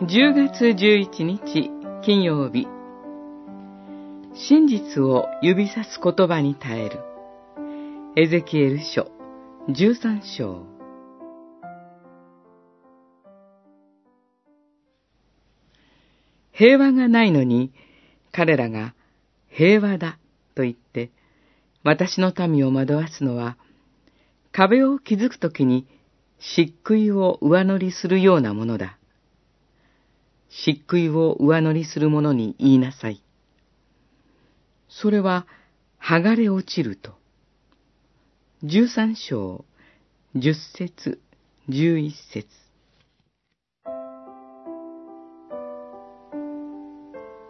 10月11日金曜日。真実を指さす言葉に耐える。エゼキエル書13章。平和がないのに彼らが平和だと言って私の民を惑わすのは壁を築くときに漆喰を上乗りするようなものだ。漆喰を上乗りする者に言いなさい。それは、剥がれ落ちると。十三章、十節、十一節。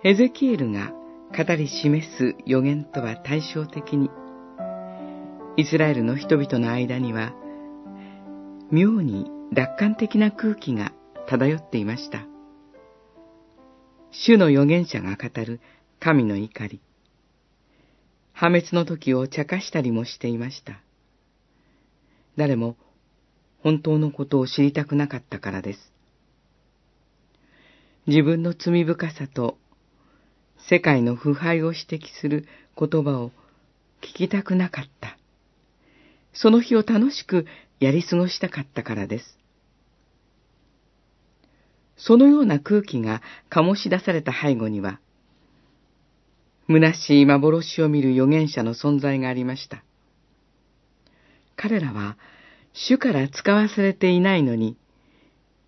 エゼキエルが語り示す予言とは対照的に、イスラエルの人々の間には、妙に楽観的な空気が漂っていました。主の預言者が語る神の怒り。破滅の時を茶化したりもしていました。誰も本当のことを知りたくなかったからです。自分の罪深さと世界の腐敗を指摘する言葉を聞きたくなかった。その日を楽しくやり過ごしたかったからです。そのような空気が醸し出された背後には、虚しい幻を見る預言者の存在がありました。彼らは、主から使わされていないのに、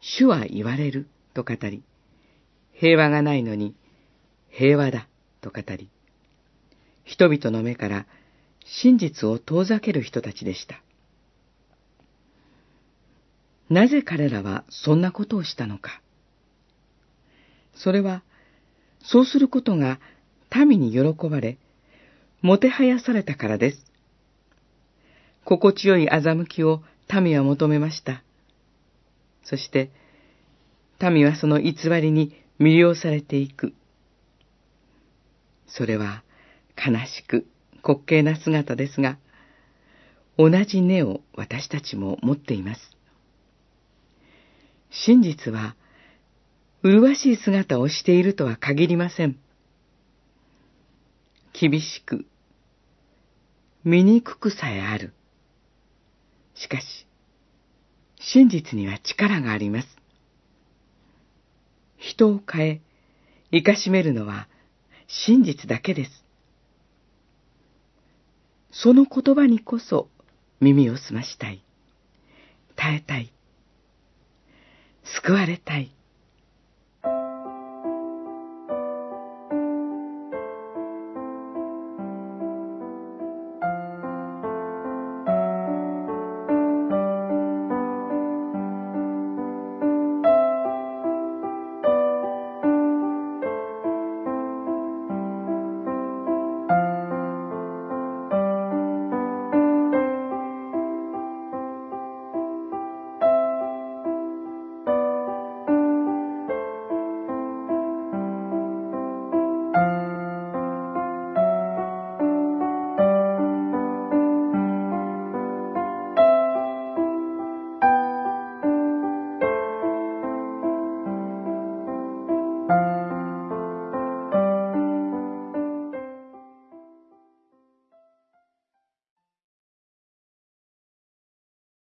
主は言われると語り、平和がないのに、平和だと語り、人々の目から真実を遠ざける人たちでした。なぜ彼らはそんなことをしたのか。それは、そうすることが民に喜ばれ、もてはやされたからです。心地よい欺きを民は求めました。そして、民はその偽りに魅了されていく。それは悲しく滑稽な姿ですが、同じ根を私たちも持っています。真実は、麗しい姿をしているとは限りません。厳しく、醜くさえある。しかし、真実には力があります。人を変え、生かしめるのは真実だけです。その言葉にこそ耳を澄ましたい。耐えたい。救われたい。